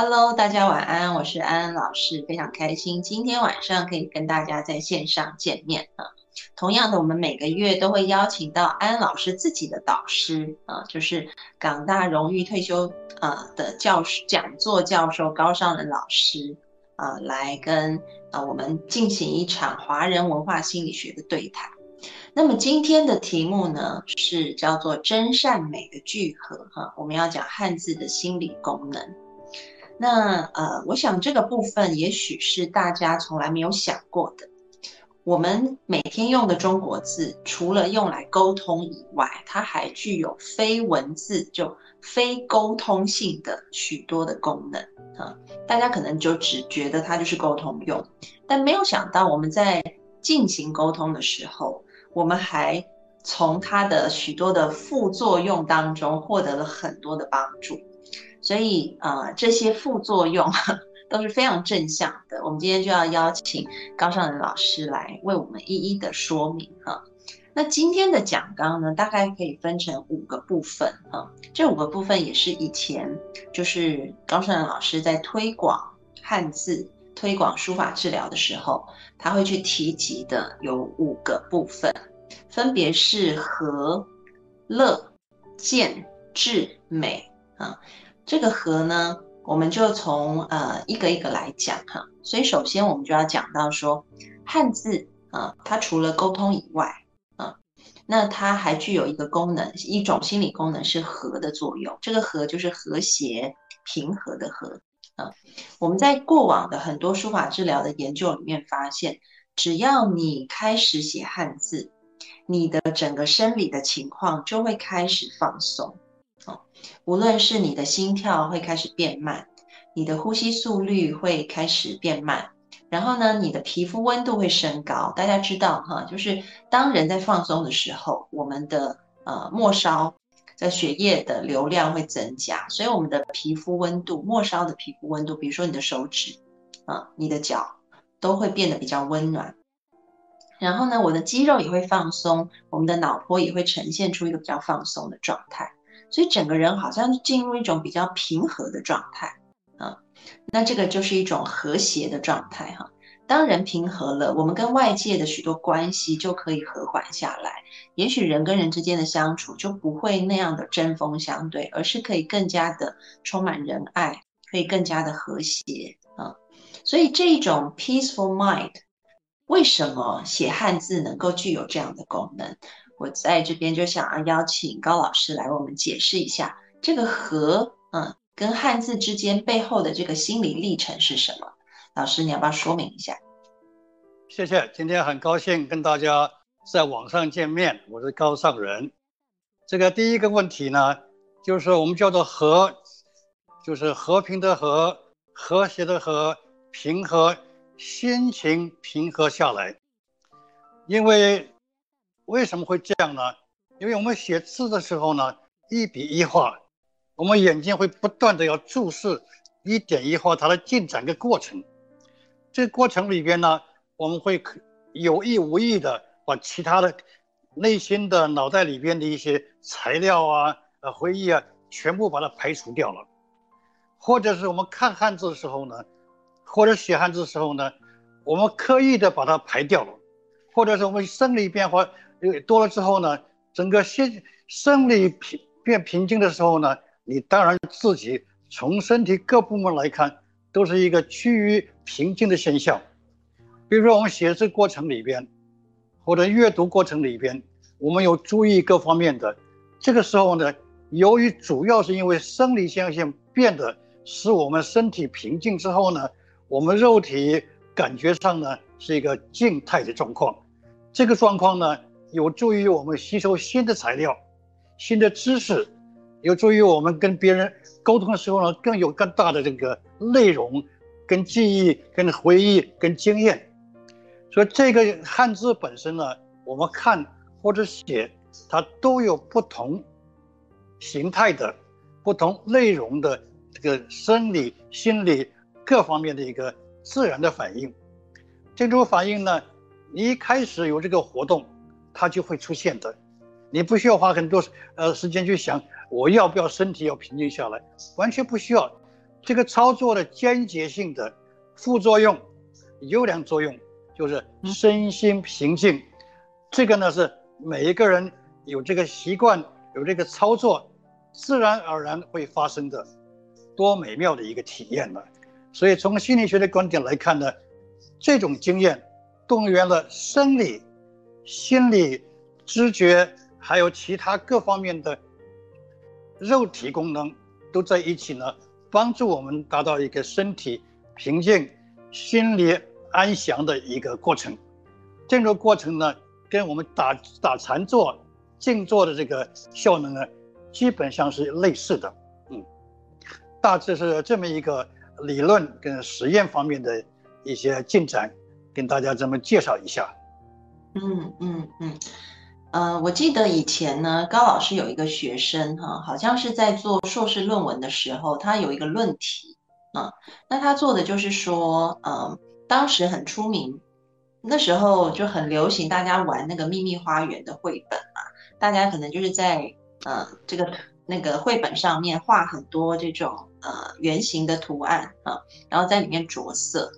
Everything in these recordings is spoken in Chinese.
Hello，大家晚安，我是安安老师，非常开心今天晚上可以跟大家在线上见面啊。同样的，我们每个月都会邀请到安安老师自己的导师啊，就是港大荣誉退休呃的教师讲座教授高尚仁老师啊，来跟啊我们进行一场华人文化心理学的对谈。那么今天的题目呢是叫做真善美的聚合哈，我们要讲汉字的心理功能。那呃，我想这个部分也许是大家从来没有想过的。我们每天用的中国字，除了用来沟通以外，它还具有非文字就非沟通性的许多的功能啊。大家可能就只觉得它就是沟通用，但没有想到我们在进行沟通的时候，我们还从它的许多的副作用当中获得了很多的帮助。所以，呃，这些副作用 都是非常正向的。我们今天就要邀请高尚仁老师来为我们一一的说明哈。那今天的讲纲呢，大概可以分成五个部分哈。这五个部分也是以前就是高尚仁老师在推广汉字、推广书法治疗的时候，他会去提及的有五个部分，分别是和、乐、见、智、美啊。这个和呢，我们就从呃一个一个来讲哈。所以首先我们就要讲到说，汉字啊，它除了沟通以外啊，那它还具有一个功能，一种心理功能是和的作用。这个和就是和谐、平和的和啊。我们在过往的很多书法治疗的研究里面发现，只要你开始写汉字，你的整个生理的情况就会开始放松。无论是你的心跳会开始变慢，你的呼吸速率会开始变慢，然后呢，你的皮肤温度会升高。大家知道哈，就是当人在放松的时候，我们的呃末梢在血液的流量会增加，所以我们的皮肤温度，末梢的皮肤温度，比如说你的手指啊，你的脚都会变得比较温暖。然后呢，我的肌肉也会放松，我们的脑波也会呈现出一个比较放松的状态。所以整个人好像进入一种比较平和的状态啊，那这个就是一种和谐的状态哈。当人平和了，我们跟外界的许多关系就可以和缓下来，也许人跟人之间的相处就不会那样的针锋相对，而是可以更加的充满仁爱，可以更加的和谐啊。所以这种 peaceful mind，为什么写汉字能够具有这样的功能？我在这边就想要邀请高老师来为我们解释一下这个和嗯跟汉字之间背后的这个心理历程是什么？老师，你要不要说明一下？谢谢，今天很高兴跟大家在网上见面，我是高尚人。这个第一个问题呢，就是我们叫做和，就是和平的和，和谐的和，平和，心情平和下来，因为。为什么会这样呢？因为我们写字的时候呢，一笔一画，我们眼睛会不断的要注视一点一画它的进展的过程。这个过程里边呢，我们会有意无意的把其他的内心的脑袋里边的一些材料啊、呃回忆啊，全部把它排除掉了。或者是我们看汉字的时候呢，或者写汉字的时候呢，我们刻意的把它排掉了，或者是我们生理变化。因为多了之后呢，整个心生理平变平静的时候呢，你当然自己从身体各部门来看，都是一个趋于平静的现象。比如说我们写字过程里边，或者阅读过程里边，我们有注意各方面的。这个时候呢，由于主要是因为生理现象变得使我们身体平静之后呢，我们肉体感觉上呢是一个静态的状况。这个状况呢。有助于我们吸收新的材料、新的知识，有助于我们跟别人沟通的时候呢，更有更大的这个内容、跟记忆、跟回忆、跟经验。所以这个汉字本身呢，我们看或者写，它都有不同形态的、不同内容的这个生理、心理各方面的一个自然的反应。这种反应呢，你一开始有这个活动。它就会出现的，你不需要花很多呃时间去想我要不要身体要平静下来，完全不需要。这个操作的间接性的副作用、优良作用就是身心平静。这个呢是每一个人有这个习惯、有这个操作，自然而然会发生的，多美妙的一个体验呢。所以从心理学的观点来看呢，这种经验动员了生理。心理、知觉，还有其他各方面的肉体功能，都在一起呢，帮助我们达到一个身体平静、心理安详的一个过程。这个过程呢，跟我们打打禅坐、静坐的这个效能呢，基本上是类似的。嗯，大致是这么一个理论跟实验方面的一些进展，跟大家这么介绍一下。嗯嗯嗯，呃，我记得以前呢，高老师有一个学生哈，好像是在做硕士论文的时候，他有一个论题啊，那他做的就是说，呃，当时很出名，那时候就很流行，大家玩那个秘密花园的绘本嘛，大家可能就是在呃这个那个绘本上面画很多这种呃圆形的图案啊，然后在里面着色。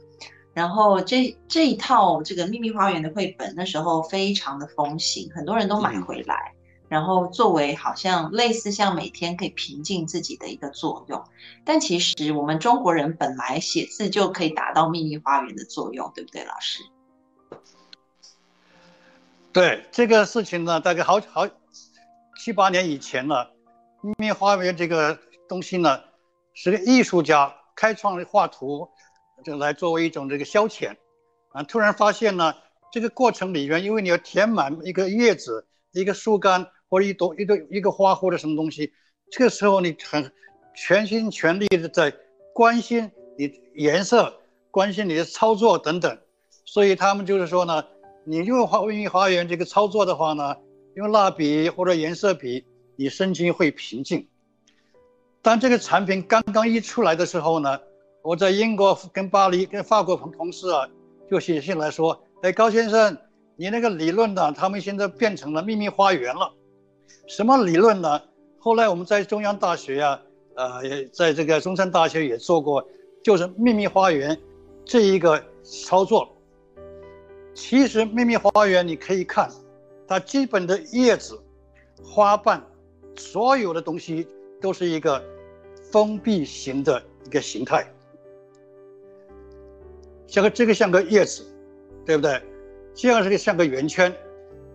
然后这这一套这个秘密花园的绘本那时候非常的风行，很多人都买回来，然后作为好像类似像每天可以平静自己的一个作用。但其实我们中国人本来写字就可以达到秘密花园的作用，对不对，老师？对这个事情呢，大概好好七八年以前呢，秘密花园这个东西呢，是个艺术家开创的画图。就来作为一种这个消遣，啊，突然发现呢，这个过程里面，因为你要填满一个叶子、一个树干或者一朵、一朵一个花或者什么东西，这个时候你很全心全力的在关心你颜色、关心你的操作等等，所以他们就是说呢，你用花文艺花园这个操作的话呢，用蜡笔或者颜色笔，你身心会平静。当这个产品刚刚一出来的时候呢。我在英国跟巴黎跟法国同同事啊，就写信来说：“哎，高先生，你那个理论呢？他们现在变成了秘密花园了。什么理论呢？后来我们在中央大学呀，呃，在这个中山大学也做过，就是秘密花园这一个操作。其实秘密花园你可以看，它基本的叶子、花瓣，所有的东西都是一个封闭型的一个形态。”像个这个像个叶子，对不对？这样是个像个圆圈。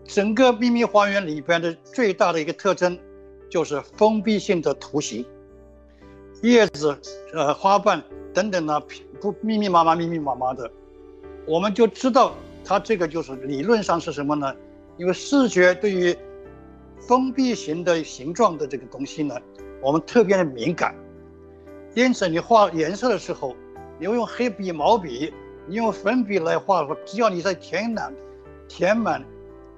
整个秘密花园里边的最大的一个特征，就是封闭性的图形。叶子、呃花瓣等等呢，不密密麻麻、密密麻麻的，我们就知道它这个就是理论上是什么呢？因为视觉对于封闭型的形状的这个东西呢，我们特别的敏感。因此，你画颜色的时候，你要用黑笔、毛笔。你用粉笔来画的话，只要你在填满、填满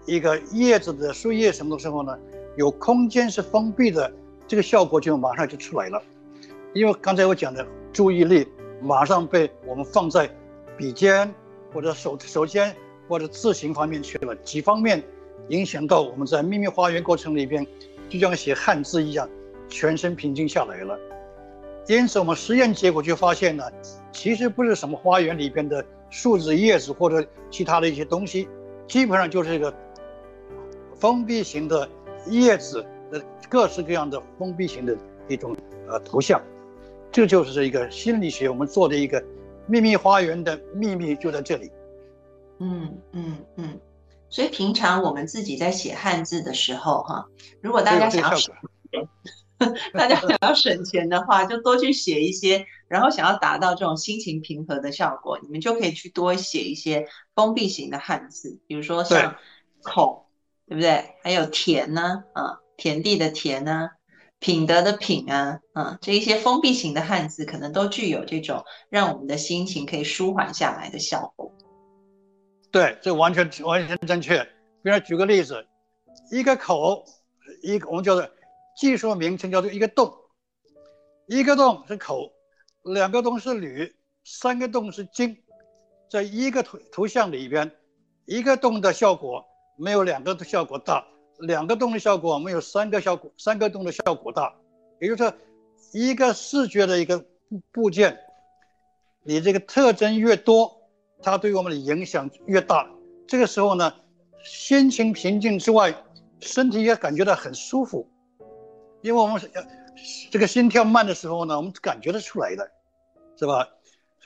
一个叶子的树叶什么的时候呢，有空间是封闭的，这个效果就马上就出来了。因为刚才我讲的注意力马上被我们放在笔尖或者手手尖或者字形方面去了，几方面影响到我们在秘密花园过程里边，就像写汉字一样，全身平静下来了。因此，我们实验结果就发现呢，其实不是什么花园里边的树枝、叶子或者其他的一些东西，基本上就是一个封闭型的叶子的各式各样的封闭型的一种呃图像。这就是一个心理学我们做的一个秘密花园的秘密就在这里。嗯嗯嗯。所以平常我们自己在写汉字的时候，哈，如果大家想要。大家想要省钱的话，就多去写一些，然后想要达到这种心情平和的效果，你们就可以去多写一些封闭型的汉字，比如说像“孔”对不对？还有田呢，啊，田地的田呢，品德的品啊，啊，这一些封闭型的汉字，可能都具有这种让我们的心情可以舒缓下来的效果。对，这完全完全正确。比如举个例子，一个口，一个我们叫做技术名称叫做一个洞，一个洞是口，两个洞是铝，三个洞是金，在一个图图像里边，一个洞的效果没有两个的效果大，两个洞的效果没有三个效果三个洞的效果大。也就是说，一个视觉的一个部部件，你这个特征越多。它对我们的影响越大，这个时候呢，心情平静之外，身体也感觉到很舒服，因为我们这个心跳慢的时候呢，我们感觉得出来的，是吧？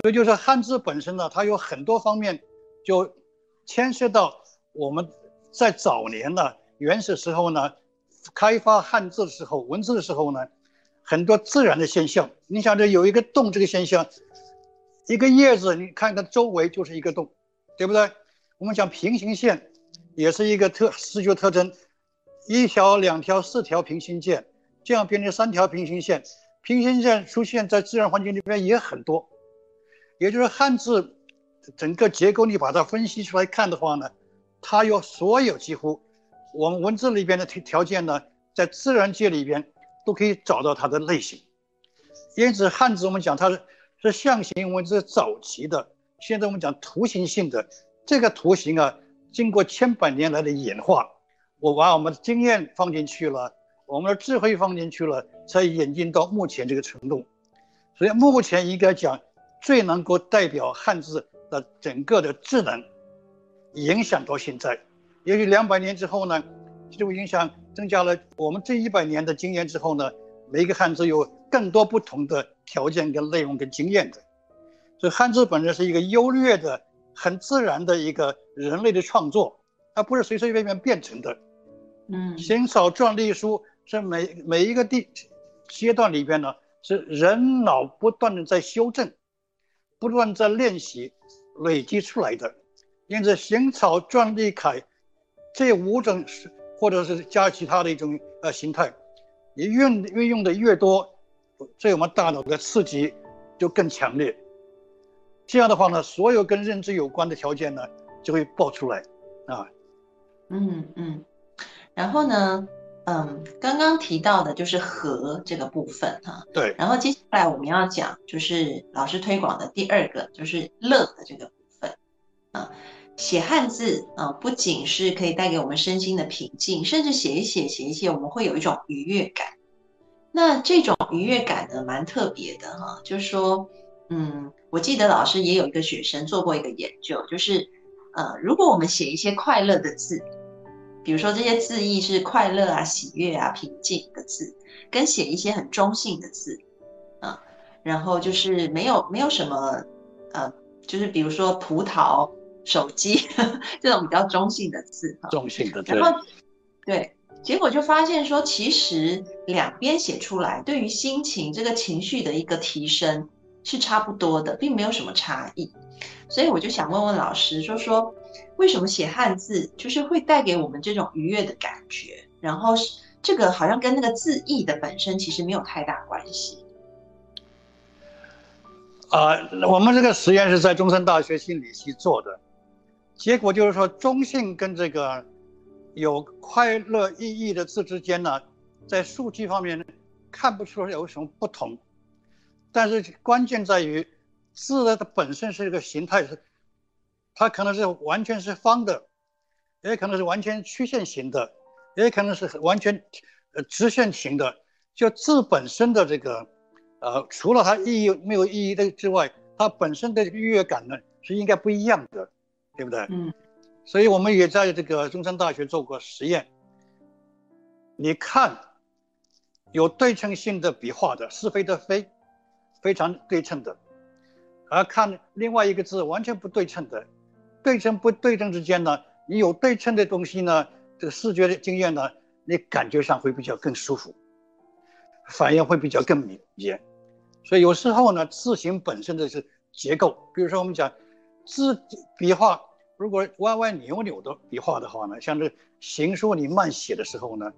所以就是汉字本身呢，它有很多方面，就牵涉到我们在早年呢，原始时候呢，开发汉字的时候，文字的时候呢，很多自然的现象。你想这有一个洞这个现象。一个叶子，你看它周围就是一个洞，对不对？我们讲平行线，也是一个特视觉特征，一条、两条、四条平行线，这样变成三条平行线。平行线出现在自然环境里面也很多，也就是汉字整个结构，你把它分析出来看的话呢，它有所有几乎我们文字里边的条条件呢，在自然界里边都可以找到它的类型。因此，汉字我们讲它是。是象形文字早期的，现在我们讲图形性的这个图形啊，经过千百年来的演化，我把我们的经验放进去了，我们的智慧放进去了，才演进到目前这个程度。所以目前应该讲最能够代表汉字的整个的智能，影响到现在，也许两百年之后呢，这种影响增加了我们这一百年的经验之后呢，每一个汉字有更多不同的。条件跟内容跟经验的，所以汉字本身是一个优劣的、很自然的一个人类的创作，它不是随随便便变成的。嗯，行草篆隶书是每每一个地阶段里边呢，是人脑不断的在修正，不断在练习累积出来的。因此，行草篆隶楷这五种，或者是加其他的一种呃形态，你运运用的越多。对我们大脑的刺激就更强烈，这样的话呢，所有跟认知有关的条件呢就会爆出来，啊，嗯嗯，然后呢，嗯，刚刚提到的就是和这个部分哈，对，然后接下来我们要讲就是老师推广的第二个就是乐的这个部分，啊，写汉字啊，不仅是可以带给我们身心的平静，甚至写一写写一写，我们会有一种愉悦感。那这种愉悦感呢，蛮特别的哈。就是说，嗯，我记得老师也有一个学生做过一个研究，就是，呃，如果我们写一些快乐的字，比如说这些字义是快乐啊、喜悦啊、平静的字，跟写一些很中性的字，啊，然后就是没有没有什么，呃，就是比如说葡萄、手机 这种比较中性的字，中性的，然后对。结果就发现说，其实两边写出来，对于心情这个情绪的一个提升是差不多的，并没有什么差异。所以我就想问问老师，说说为什么写汉字就是会带给我们这种愉悦的感觉？然后这个好像跟那个字义的本身其实没有太大关系。啊，我们这个实验是在中山大学心理系做的，结果就是说中性跟这个。有快乐意义的字之间呢，在数据方面看不出有什么不同，但是关键在于字的它本身是一个形态，是它可能是完全是方的，也可能是完全曲线型的，也可能是完全呃直线型的。就字本身的这个，呃，除了它意义没有意义的之外，它本身的愉悦感呢是应该不一样的，对不对？嗯。所以我们也在这个中山大学做过实验。你看，有对称性的笔画的是非的非，非常对称的；而看另外一个字完全不对称的，对称不对称之间呢，你有对称的东西呢，这个视觉的经验呢，你感觉上会比较更舒服，反应会比较更敏捷。所以有时候呢，字形本身的是结构，比如说我们讲字笔画。如果歪歪扭扭的笔画的话呢，像这行书你慢写的时候呢，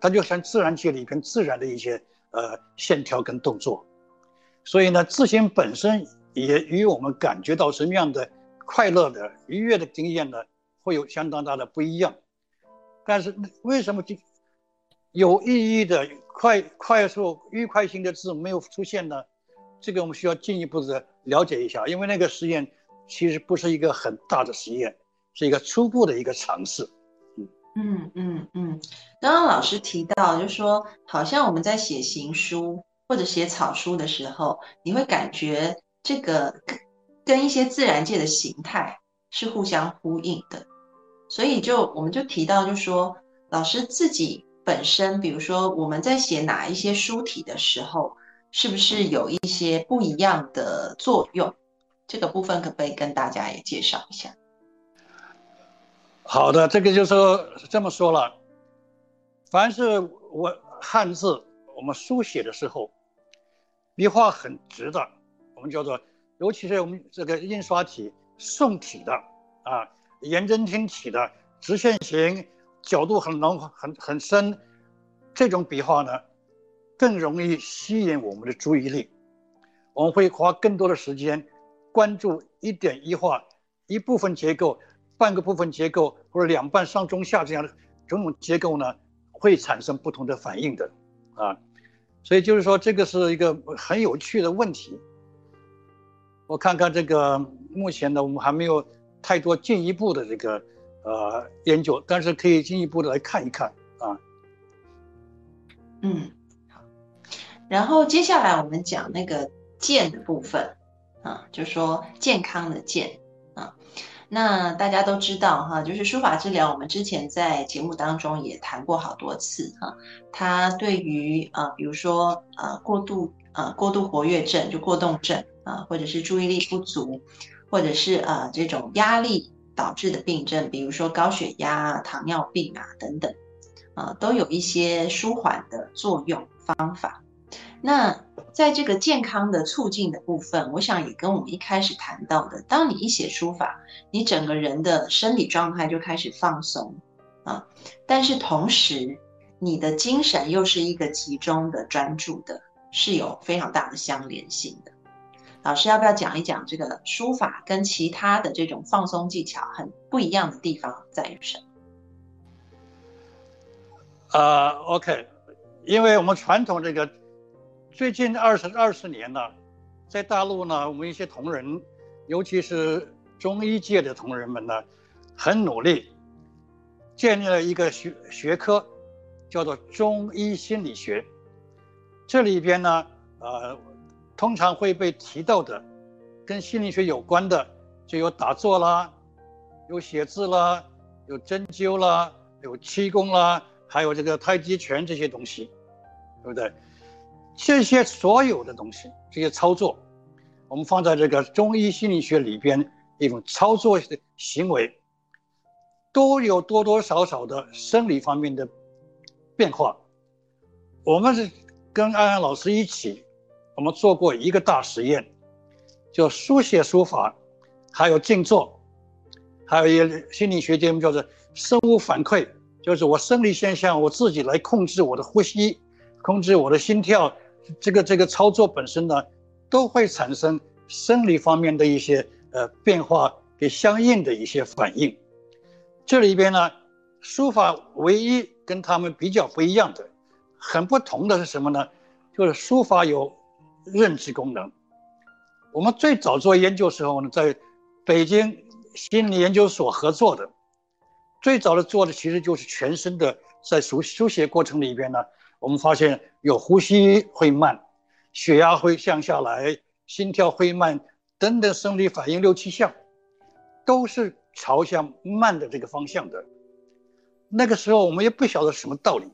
它就像自然界里边自然的一些呃线条跟动作，所以呢，字形本身也与我们感觉到什么样的快乐的愉悦的经验呢，会有相当大的不一样。但是为什么就有意义的快快速愉快性的字没有出现呢？这个我们需要进一步的了解一下，因为那个实验。其实不是一个很大的实验，是一个初步的一个尝试。嗯嗯嗯。嗯。刚刚老师提到，就说好像我们在写行书或者写草书的时候，你会感觉这个跟一些自然界的形态是互相呼应的。所以就我们就提到，就说老师自己本身，比如说我们在写哪一些书体的时候，是不是有一些不一样的作用？这个部分可不可以跟大家也介绍一下？好的，这个就是这么说了。凡是我汉字，我们书写的时候，笔画很直的，我们叫做，尤其是我们这个印刷体、宋体的啊，颜真卿体的直线型，角度很浓、很很深，这种笔画呢，更容易吸引我们的注意力，我们会花更多的时间。关注一点一画，一部分结构，半个部分结构，或者两半上中下这样的种种结构呢，会产生不同的反应的，啊，所以就是说这个是一个很有趣的问题。我看看这个目前呢，我们还没有太多进一步的这个呃研究，但是可以进一步的来看一看啊。嗯，好，然后接下来我们讲那个健的部分。啊，就说健康的健啊，那大家都知道哈，就是书法治疗，我们之前在节目当中也谈过好多次哈。它对于啊，比如说啊过度啊过度活跃症，就过动症啊，或者是注意力不足，或者是呃这种压力导致的病症，比如说高血压、糖尿病啊等等啊，都有一些舒缓的作用方法。那在这个健康的促进的部分，我想也跟我们一开始谈到的，当你一写书法，你整个人的生理状态就开始放松啊，但是同时你的精神又是一个集中的、专注的，是有非常大的相连性的。老师要不要讲一讲这个书法跟其他的这种放松技巧很不一样的地方在于什么？呃，OK，因为我们传统这个。最近二十二十年呢，在大陆呢，我们一些同仁，尤其是中医界的同仁们呢，很努力，建立了一个学学科，叫做中医心理学。这里边呢，呃，通常会被提到的，跟心理学有关的，就有打坐啦，有写字啦，有针灸啦，有气功啦，还有这个太极拳这些东西，对不对？这些所有的东西，这些操作，我们放在这个中医心理学里边，一种操作的行为，都有多多少少的生理方面的变化。我们是跟安安老师一起，我们做过一个大实验，叫书写书法，还有静坐，还有一个心理学节目叫做生物反馈，就是我生理现象我自己来控制我的呼吸，控制我的心跳。这个这个操作本身呢，都会产生生理方面的一些呃变化，给相应的一些反应。这里边呢，书法唯一跟他们比较不一样的，很不同的是什么呢？就是书法有认知功能。我们最早做研究时候呢，在北京心理研究所合作的，最早的做的其实就是全身的，在书书写过程里边呢。我们发现有呼吸会慢，血压会降下来，心跳会慢，等等生理反应六七项，都是朝向慢的这个方向的。那个时候我们也不晓得什么道理，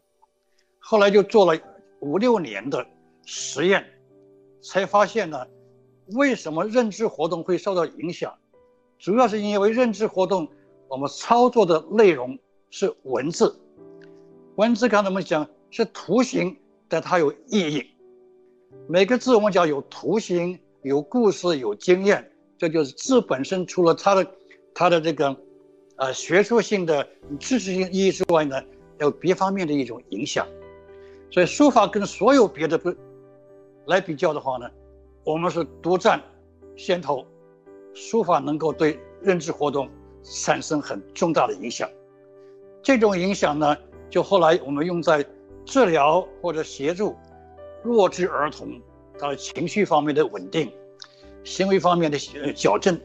后来就做了五六年的实验，才发现呢，为什么认知活动会受到影响？主要是因为认知活动我们操作的内容是文字，文字刚才我们讲。是图形，但它有意义。每个字我们讲有图形、有故事、有经验，这就是字本身。除了它的它的这个呃学术性的知识性意义之外呢，有别方面的一种影响。所以书法跟所有别的不来比较的话呢，我们是独占先头，书法能够对认知活动产生很重大的影响。这种影响呢，就后来我们用在治疗或者协助弱智儿童他的情绪方面的稳定，行为方面的矫正，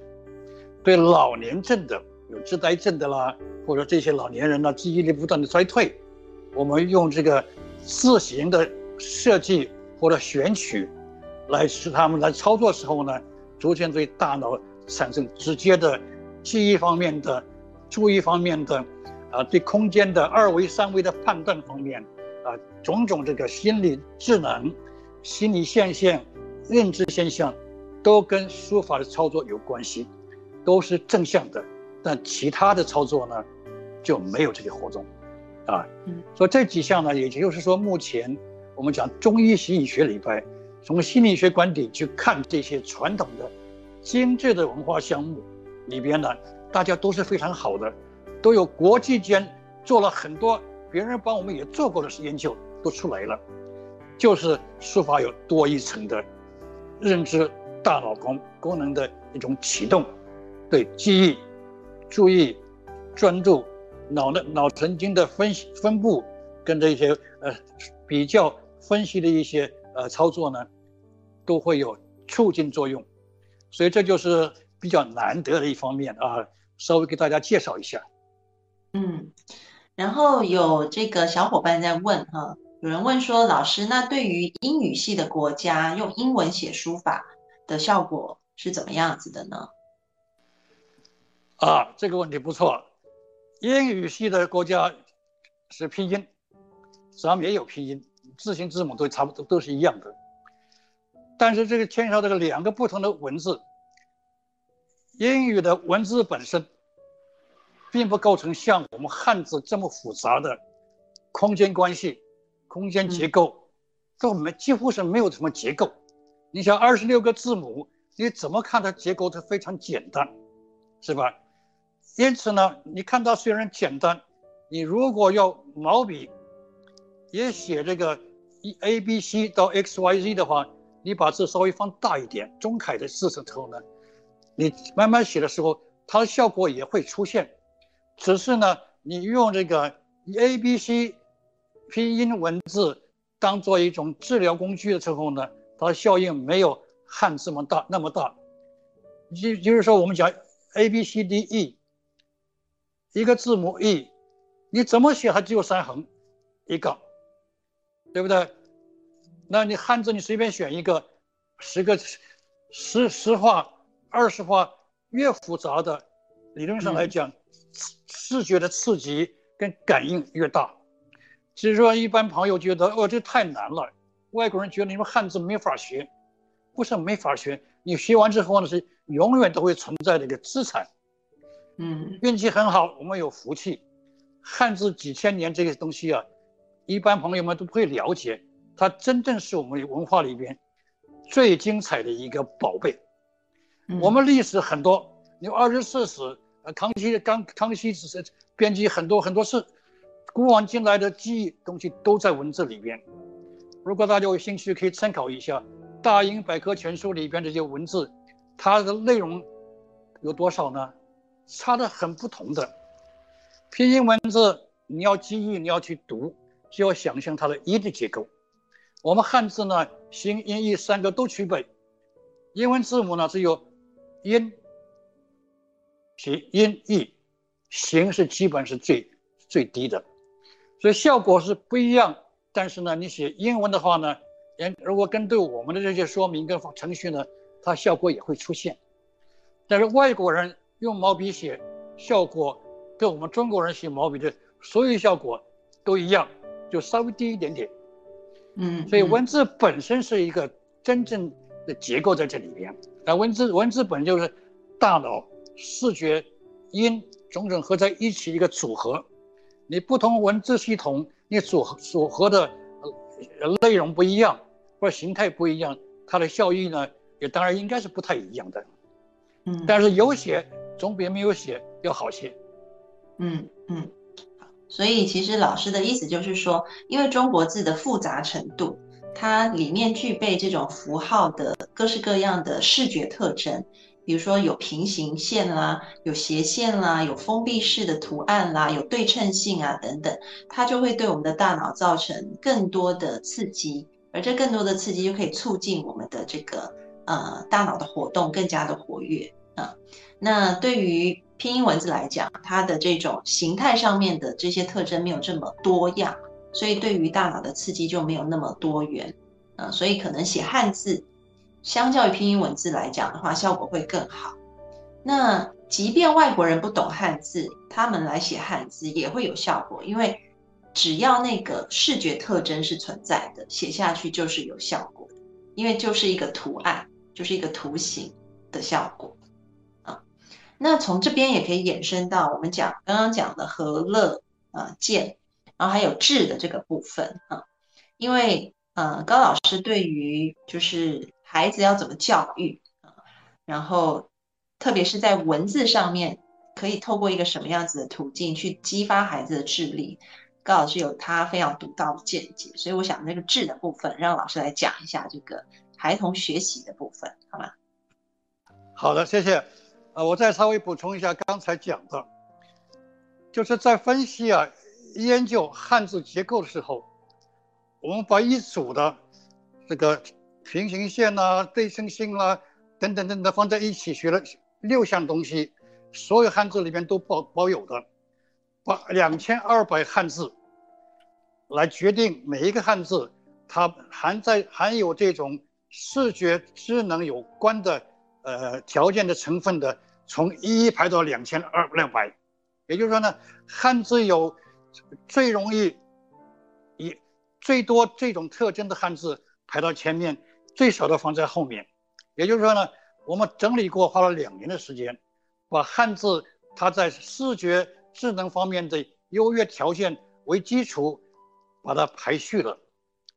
对老年症的有痴呆症的啦，或者这些老年人呢记忆力不断的衰退，我们用这个字形的设计或者选取，来使他们来操作时候呢，逐渐对大脑产生直接的记忆方面的、注意方面的，啊，对空间的二维、三维的判断方面，啊，种种这个心理智能、心理现象、认知现象，都跟书法的操作有关系，都是正向的。但其他的操作呢，就没有这些活动。啊，所以这几项呢，也就是说，目前我们讲中医心理学里边，从心理学观点去看这些传统的精致的文化项目里边呢，大家都是非常好的，都有国际间做了很多别人帮我们也做过的研究都出来了，就是书法有多一层的认知大脑功功能的一种启动，对记忆、注意、专注。脑的脑神经的分析分布，跟这些呃比较分析的一些呃操作呢，都会有促进作用，所以这就是比较难得的一方面啊，稍微给大家介绍一下。嗯，然后有这个小伙伴在问哈，有人问说，老师，那对于英语系的国家用英文写书法的效果是怎么样子的呢？啊，这个问题不错。英语系的国家是拼音，咱们也有拼音，字形字母都差不多，都是一样的。但是这个牵涉这个两个不同的文字，英语的文字本身并不构成像我们汉字这么复杂的空间关系、空间结构，在我们几乎是没有什么结构。你想二十六个字母，你怎么看它结构都非常简单，是吧？因此呢，你看到虽然简单，你如果要毛笔也写这个一 A B C 到 X Y Z 的话，你把字稍微放大一点，中楷的字的时候呢，你慢慢写的时候，它的效果也会出现。只是呢，你用这个 A B C 拼音文字当做一种治疗工具的时候呢，它的效应没有汉字那么大那么大。就就是说，我们讲 A B C D E。一个字母 e，你怎么写它只有三横一杠，对不对？那你汉字你随便选一个，十个十十画二十画越复杂的，理论上来讲，视觉的刺激跟感应越大。所以说，一般朋友觉得哦这太难了，外国人觉得你们汉字没法学，不是没法学，你学完之后呢是永远都会存在的一个资产。嗯，运气很好，我们有福气。汉字几千年这个东西啊，一般朋友们都不会了解，它真正是我们文化里边最精彩的一个宝贝。我们历史很多，有二十四史，呃，康熙刚康熙只是编辑很多很多事，古往今来的记忆东西都在文字里边。如果大家有兴趣，可以参考一下《大英百科全书》里边这些文字，它的内容有多少呢？差的很不同的拼音文字，你要记忆，你要去读，就要想象它的音的结构。我们汉字呢，形、音、义三个都具备，英文字母呢只有音、其音、义，形是基本是最最低的，所以效果是不一样。但是呢，你写英文的话呢，人如果跟对我们的这些说明跟程序呢，它效果也会出现。但是外国人。用毛笔写，效果跟我们中国人写毛笔的所有效果都一样，就稍微低一点点。嗯，所以文字本身是一个真正的结构在这里边。那文字文字本就是大脑视觉音种种合在一起一个组合。你不同文字系统，你组合组合的内容不一样，或者形态不一样，它的效益呢也当然应该是不太一样的。嗯，但是有写。总比没有写要好些，嗯嗯，所以其实老师的意思就是说，因为中国字的复杂程度，它里面具备这种符号的各式各样的视觉特征，比如说有平行线啦，有斜线啦，有封闭式的图案啦，有对称性啊等等，它就会对我们的大脑造成更多的刺激，而这更多的刺激就可以促进我们的这个呃大脑的活动更加的活跃啊。那对于拼音文字来讲，它的这种形态上面的这些特征没有这么多样，所以对于大脑的刺激就没有那么多元，啊，所以可能写汉字，相较于拼音文字来讲的话，效果会更好。那即便外国人不懂汉字，他们来写汉字也会有效果，因为只要那个视觉特征是存在的，写下去就是有效果的，因为就是一个图案，就是一个图形的效果。那从这边也可以衍生到我们讲刚刚讲的和乐啊健，然后还有智的这个部分啊，因为呃高老师对于就是孩子要怎么教育啊，然后特别是在文字上面，可以透过一个什么样子的途径去激发孩子的智力，高老师有他非常独到的见解，所以我想那个智的部分让老师来讲一下这个孩童学习的部分，好吗？好的，谢谢。啊，我再稍微补充一下刚才讲的，就是在分析啊、研究汉字结构的时候，我们把一组的这个平行线呐、对称性啦等等等等放在一起学了六项东西，所有汉字里面都包包有的，把两千二百汉字来决定每一个汉字它含在含有这种视觉智能有关的。呃，条件的成分的从一一排到两千二两百，也就是说呢，汉字有最容易以最多这种特征的汉字排到前面，最少的放在后面。也就是说呢，我们整理过，花了两年的时间，把汉字它在视觉智能方面的优越条件为基础，把它排序了。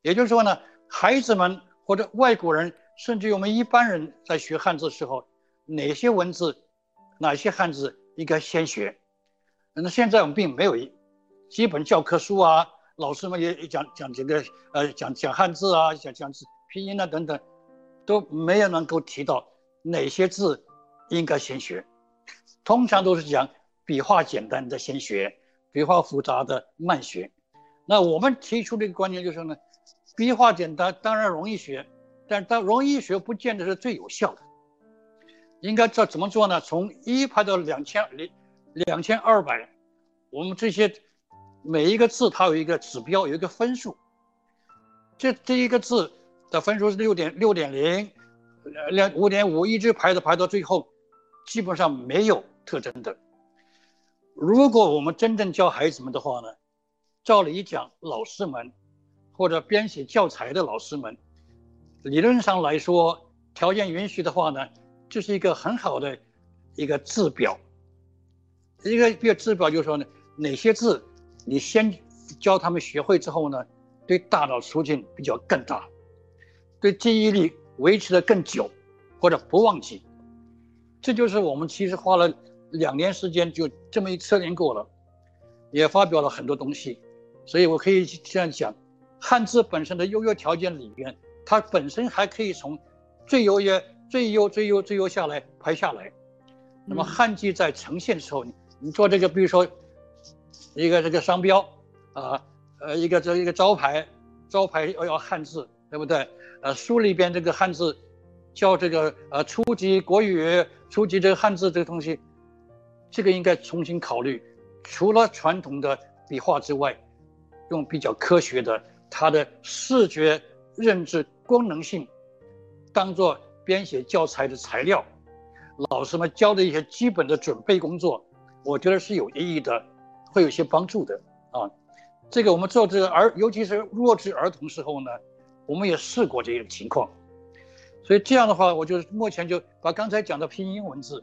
也就是说呢，孩子们或者外国人。甚至于我们一般人在学汉字的时候，哪些文字、哪些汉字应该先学？那现在我们并没有基本教科书啊，老师们也讲讲这个呃讲讲汉字啊，讲讲拼音啊等等，都没有能够提到哪些字应该先学。通常都是讲笔画简单的先学，笔画复杂的慢学。那我们提出的一个观念就是呢，笔画简单当然容易学。但当容易学不见得是最有效的，应该这怎么做呢？从一排到两千两两千二百，我们这些每一个字它有一个指标，有一个分数。这这一个字的分数是六点六点零，两五点五，一直排着排到最后，基本上没有特征的。如果我们真正教孩子们的话呢，照理讲，老师们或者编写教材的老师们。理论上来说，条件允许的话呢，这是一个很好的一个字表。一个一个字表就是说呢，哪些字你先教他们学会之后呢，对大脑促进比较更大，对记忆力维持的更久，或者不忘记。这就是我们其实花了两年时间就这么一测验过了，也发表了很多东西。所以我可以这样讲，汉字本身的优越条件里边。它本身还可以从最优越、最优、最优、最优下来排下来。那么汉字在呈现的时候，你你做这个，比如说一个这个商标啊，呃，一个这一个招牌，招牌要要汉字，对不对？呃，书里边这个汉字叫这个呃初级国语、初级这个汉字这个东西，这个应该重新考虑，除了传统的笔画之外，用比较科学的它的视觉认知。功能性当做编写教材的材料，老师们教的一些基本的准备工作，我觉得是有意义的，会有些帮助的啊。这个我们做这个儿，尤其是弱智儿童时候呢，我们也试过这个情况。所以这样的话，我就目前就把刚才讲的拼音文字，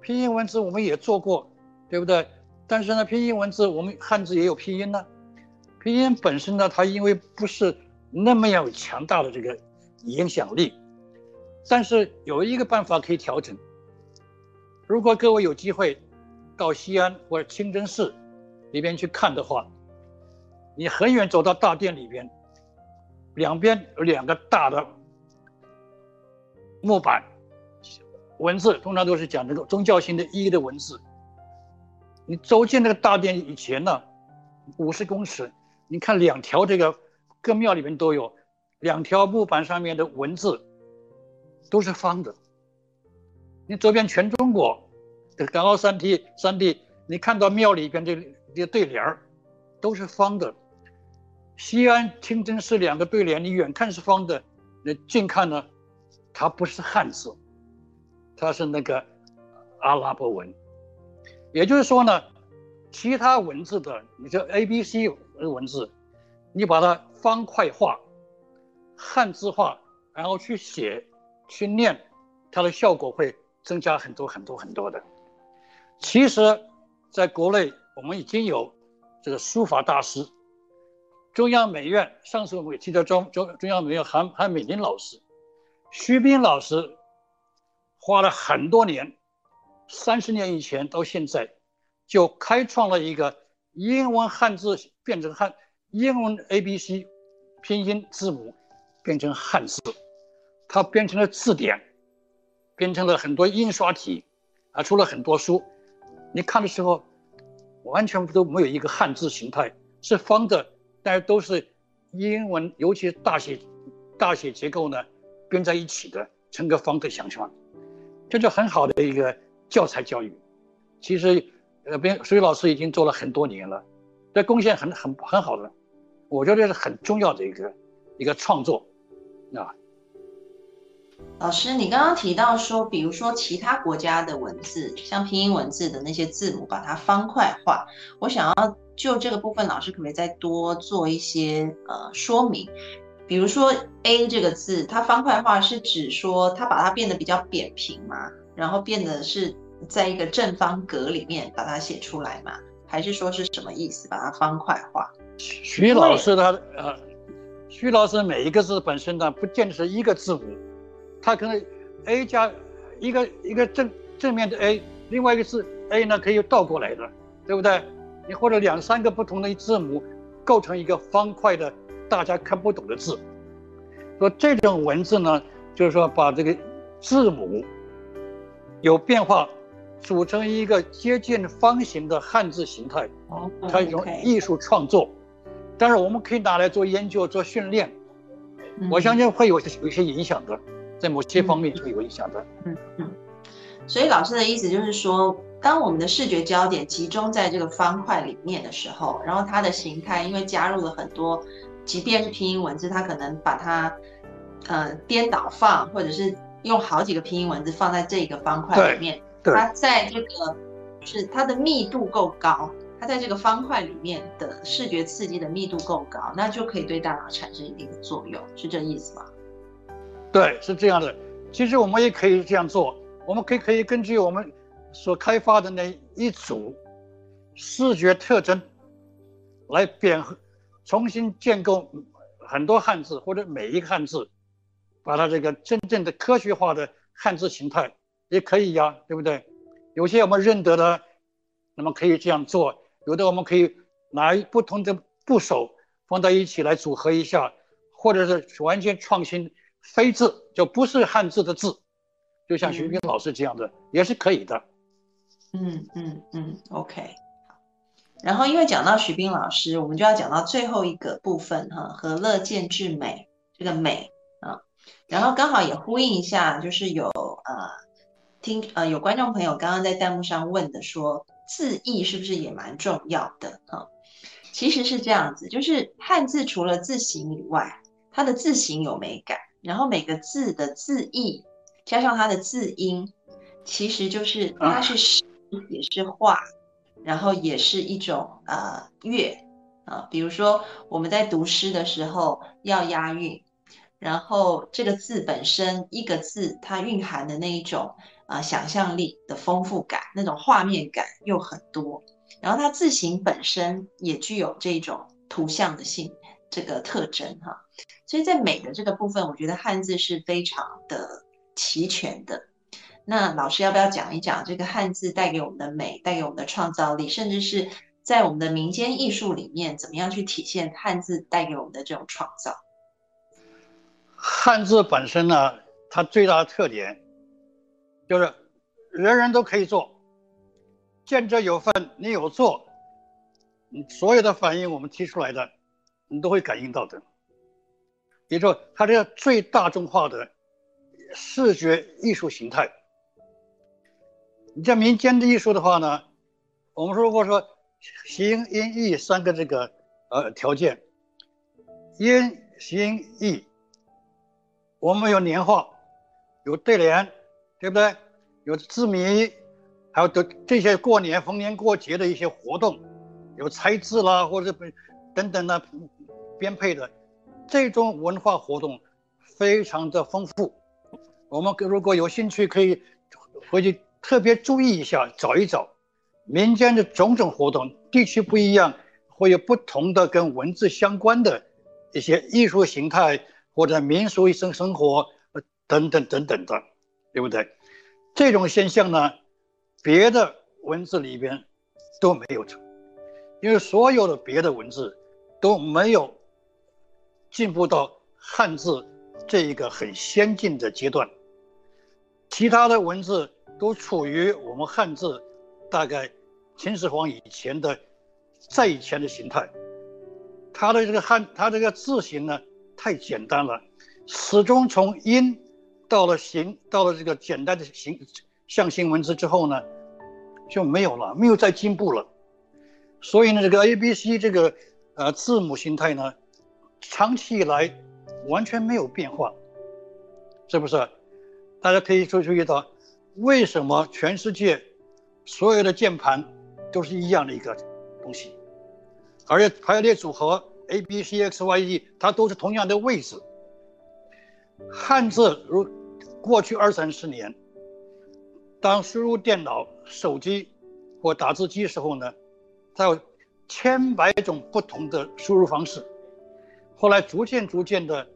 拼音文字我们也做过，对不对？但是呢，拼音文字我们汉字也有拼音呢，拼音本身呢，它因为不是。那么有强大的这个影响力，但是有一个办法可以调整。如果各位有机会到西安或者清真寺里边去看的话，你很远走到大殿里边，两边有两个大的木板，文字通常都是讲这个宗教性的意义的文字。你走进那个大殿以前呢，五十公尺，你看两条这个各庙里面都有两条木板上面的文字，都是方的。你走遍全中国，这港澳三地三地，你看到庙里边这这对联儿，都是方的。西安清真寺两个对联，你远看是方的，那近看呢，它不是汉字，它是那个阿拉伯文。也就是说呢，其他文字的，你这 A、B、C 文字，你把它方块化、汉字化，然后去写、去念，它的效果会。增加很多很多很多的。其实，在国内我们已经有这个书法大师，中央美院上次我们也提到中中中央美院韩韩美林老师、徐斌老师，花了很多年，三十年以前到现在，就开创了一个英文汉字变成汉英文 A B C 拼音字母变成汉字，它变成了字典。变成了很多印刷体，啊，出了很多书，你看的时候，完全都没有一个汉字形态，是方的，但是都是英文，尤其是大写大写结构呢，编在一起的，成个方的形象，这就很好的一个教材教育。其实，呃，编水老师已经做了很多年了，这贡献很很很好的，我觉得是很重要的一个一个创作，啊。老师，你刚刚提到说，比如说其他国家的文字，像拼音文字的那些字母，把它方块化。我想要就这个部分，老师可不可以再多做一些呃说明？比如说 A 这个字，它方块化是指说它把它变得比较扁平嘛，然后变得是在一个正方格里面把它写出来嘛？还是说是什么意思？把它方块化？徐老师他呃，徐老师每一个字本身呢，不见得是一个字母。他可能 A 加一个一个正正面的 A，另外一个是 A 呢，可以倒过来的，对不对？你或者两三个不同的字母构成一个方块的，大家看不懂的字。说这种文字呢，就是说把这个字母有变化，组成一个接近方形的汉字形态，它一种艺术创作。但是我们可以拿来做研究、做训练，我相信会有有一些影响的。在某些方面会有影响的。嗯嗯，所以老师的意思就是说，当我们的视觉焦点集中在这个方块里面的时候，然后它的形态因为加入了很多，即便是拼音文字，它可能把它呃颠倒放，或者是用好几个拼音文字放在这个方块里面，它在这个是它的密度够高，它在这个方块里面的视觉刺激的密度够高，那就可以对大脑产生一定的作用，是这意思吗？对，是这样的。其实我们也可以这样做，我们可以可以根据我们所开发的那一组视觉特征来变，重新建构很多汉字或者每一个汉字，把它这个真正的科学化的汉字形态也可以呀，对不对？有些我们认得的，那么可以这样做；有的我们可以拿不同的部首放在一起来组合一下，或者是完全创新。非字就不是汉字的字，就像徐斌老师这样的也是可以的。嗯嗯嗯，OK。然后因为讲到徐斌老师，我们就要讲到最后一个部分哈，和乐见至美这个美啊。然后刚好也呼应一下，就是有呃听呃有观众朋友刚刚在弹幕上问的说，字义是不是也蛮重要的哈？其实是这样子，就是汉字除了字形以外，它的字形有美感。然后每个字的字义加上它的字音，其实就是它是诗也是画，然后也是一种呃乐啊。比如说我们在读诗的时候要押韵，然后这个字本身一个字它蕴含的那一种啊想象力的丰富感，那种画面感又很多。然后它字形本身也具有这种图像的性这个特征哈。所以在美的这个部分，我觉得汉字是非常的齐全的。那老师要不要讲一讲这个汉字带给我们的美，带给我们的创造力，甚至是在我们的民间艺术里面，怎么样去体现汉字带给我们的这种创造？汉字本身呢，它最大的特点就是人人都可以做，见者有份，你有做，你所有的反应我们提出来的，你都会感应到的。也就说，它这个最大众化的视觉艺术形态。你像民间的艺术的话呢，我们如果说形音意三个这个呃条件，音形意。我们有年画，有对联，对不对？有字谜，还有的这些过年逢年过节的一些活动，有猜字啦，或者等等的编配的这种文化活动，非常的丰富。我们如果有兴趣，可以回去特别注意一下，找一找民间的种种活动，地区不一样，会有不同的跟文字相关的一些艺术形态。或者民俗生生活，等等等等的，对不对？这种现象呢，别的文字里边都没有，因为所有的别的文字都没有进步到汉字这一个很先进的阶段，其他的文字都处于我们汉字大概秦始皇以前的再以前的形态，它的这个汉，它这个字形呢？太简单了，始终从音到了形，到了这个简单的形象形文字之后呢，就没有了，没有再进步了。所以呢，这个 A B C 这个呃字母形态呢，长期以来完全没有变化，是不是？大家可以注注意到，为什么全世界所有的键盘都是一样的一个东西，而且排列组合？A B C X Y Z，它都是同样的位置。汉字如过去二三十年，当输入电脑、手机或打字机时候呢，它有千百种不同的输入方式。后来逐渐逐渐的，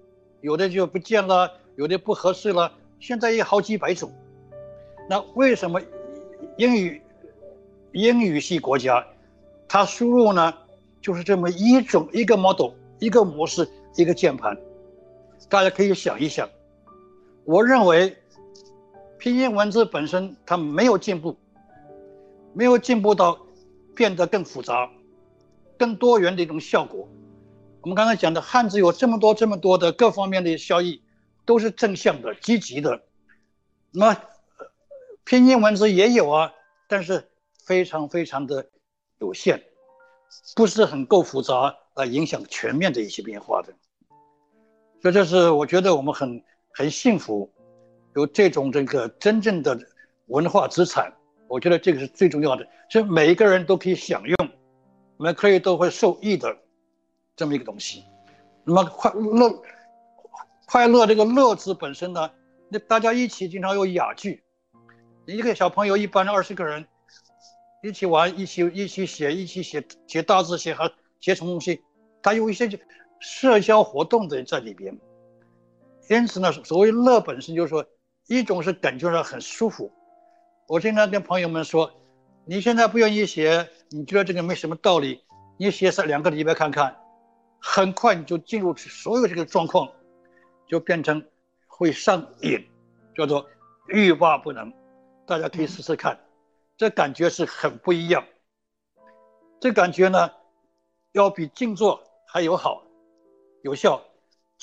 有的就不见了，有的不合适了。现在有好几百种。那为什么英语英语系国家，它输入呢？就是这么一种一个 model 一个模式一个键盘，大家可以想一想。我认为拼音文字本身它没有进步，没有进步到变得更复杂、更多元的一种效果。我们刚才讲的汉字有这么多这么多的各方面的效益，都是正向的、积极的。那拼音文字也有啊，但是非常非常的有限。不是很够复杂来影响全面的一些变化的，所以这是我觉得我们很很幸福，有这种这个真正的文化资产，我觉得这个是最重要的，是每一个人都可以享用，我们可以都会受益的这么一个东西。那么快乐快乐这个乐字本身呢，那大家一起经常有雅聚，一个小朋友一般二十个人。一起玩，一起一起写，一起写写大字，写和写什么东西？它有一些社交活动的在里边。因此呢，所谓乐本身就是说，一种是感觉上很舒服。我经常跟朋友们说，你现在不愿意写，你觉得这个没什么道理，你写上两个礼拜看看，很快你就进入所有这个状况，就变成会上瘾，叫做欲罢不能。大家可以试试看。这感觉是很不一样，这感觉呢，要比静坐还有好，有效。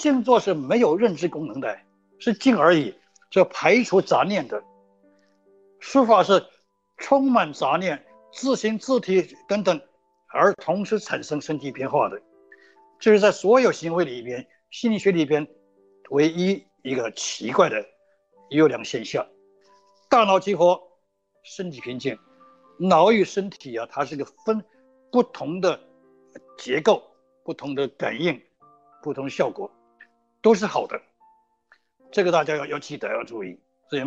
静坐是没有认知功能的，是静而已，是排除杂念的。书法是充满杂念，自行自体等等，而同时产生身体变化的。这是在所有行为里边，心理学里边唯一一个奇怪的优良现象。大脑激活。身体平静，脑与身体啊，它是个分不同的结构、不同的感应、不同效果，都是好的。这个大家要要记得要注意。所以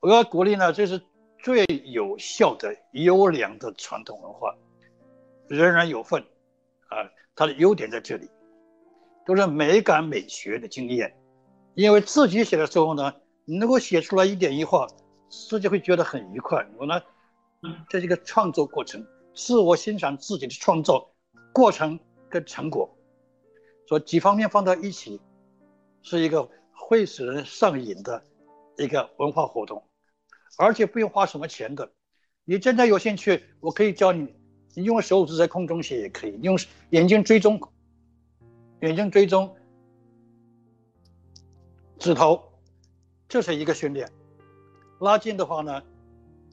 我要鼓励呢，这是最有效的优良的传统文化，人人有份啊。它的优点在这里，都是美感美学的经验。因为自己写的时候呢，你能够写出来一点一画。自己会觉得很愉快。我呢，这是一个创作过程，自我欣赏自己的创造过程跟成果，说几方面放到一起，是一个会使人上瘾的一个文化活动，而且不用花什么钱的。你真的有兴趣，我可以教你，你用手指在空中写也可以，用眼睛追踪，眼睛追踪指头，这是一个训练。拉近的话呢，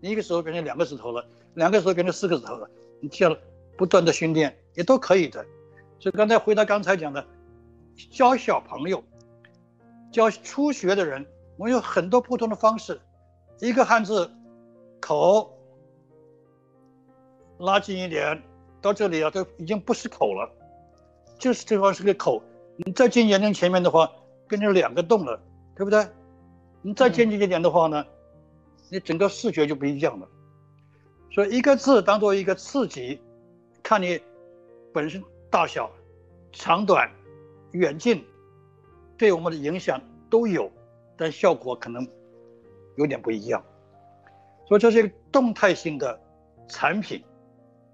一个手变成两个指头了，两个手变成四个指头了，你这样不断的训练也都可以的。所以刚才回答刚才讲的，教小朋友，教初学的人，我有很多不同的方式，一个汉字，口。拉近一点，到这里啊，都已经不是口了，就是这方是个口。你再近眼睛前面的话，变成两个洞了，对不对？你再接近一点的话呢，你整个视觉就不一样了。所以一个字当做一个刺激，看你本身大小、长短、远近，对我们的影响都有，但效果可能有点不一样。所以这是一个动态性的产品。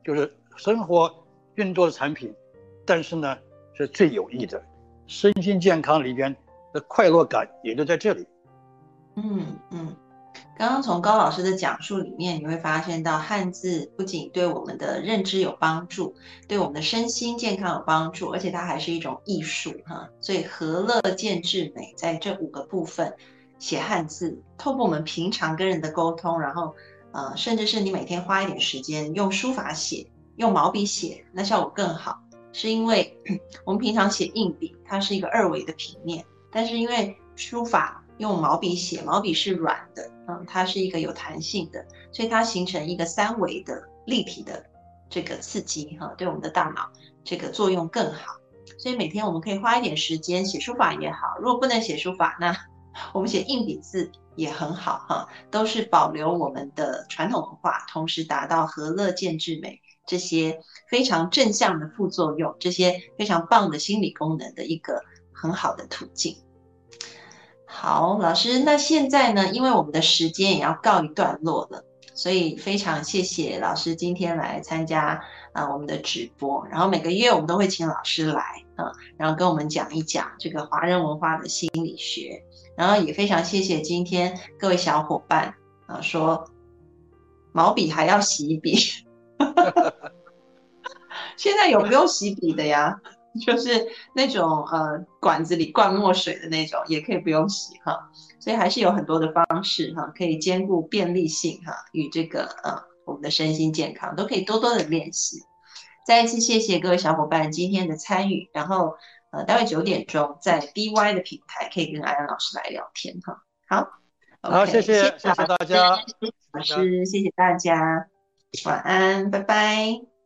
就是生活运作的产品，但是呢是最有益的，身心健康里边的快乐感也就在这里。嗯嗯，刚刚从高老师的讲述里面，你会发现到汉字不仅对我们的认知有帮助，对我们的身心健康有帮助，而且它还是一种艺术哈。所以和乐见智美，在这五个部分写汉字，透过我们平常跟人的沟通，然后。呃，甚至是你每天花一点时间用书法写，用毛笔写，那效果更好。是因为 我们平常写硬笔，它是一个二维的平面，但是因为书法用毛笔写，毛笔是软的，嗯，它是一个有弹性的，所以它形成一个三维的立体的这个刺激，哈，对我们的大脑这个作用更好。所以每天我们可以花一点时间写书法也好，如果不能写书法，那我们写硬笔字。也很好哈，都是保留我们的传统文化，同时达到和乐见智美这些非常正向的副作用，这些非常棒的心理功能的一个很好的途径。好，老师，那现在呢，因为我们的时间也要告一段落了，所以非常谢谢老师今天来参加啊我们的直播，然后每个月我们都会请老师来啊，然后跟我们讲一讲这个华人文化的心理学。然后也非常谢谢今天各位小伙伴啊，说毛笔还要洗笔，现在有不用洗笔的呀？就是那种呃管子里灌墨水的那种，也可以不用洗哈。所以还是有很多的方式哈，可以兼顾便利性哈与这个呃我们的身心健康，都可以多多的练习。再一次谢谢各位小伙伴今天的参与，然后。呃，待会九点钟在 DY 的平台可以跟安安老师来聊天哈。好，好，谢谢，谢谢大家，老师，谢谢大家，晚安，拜拜。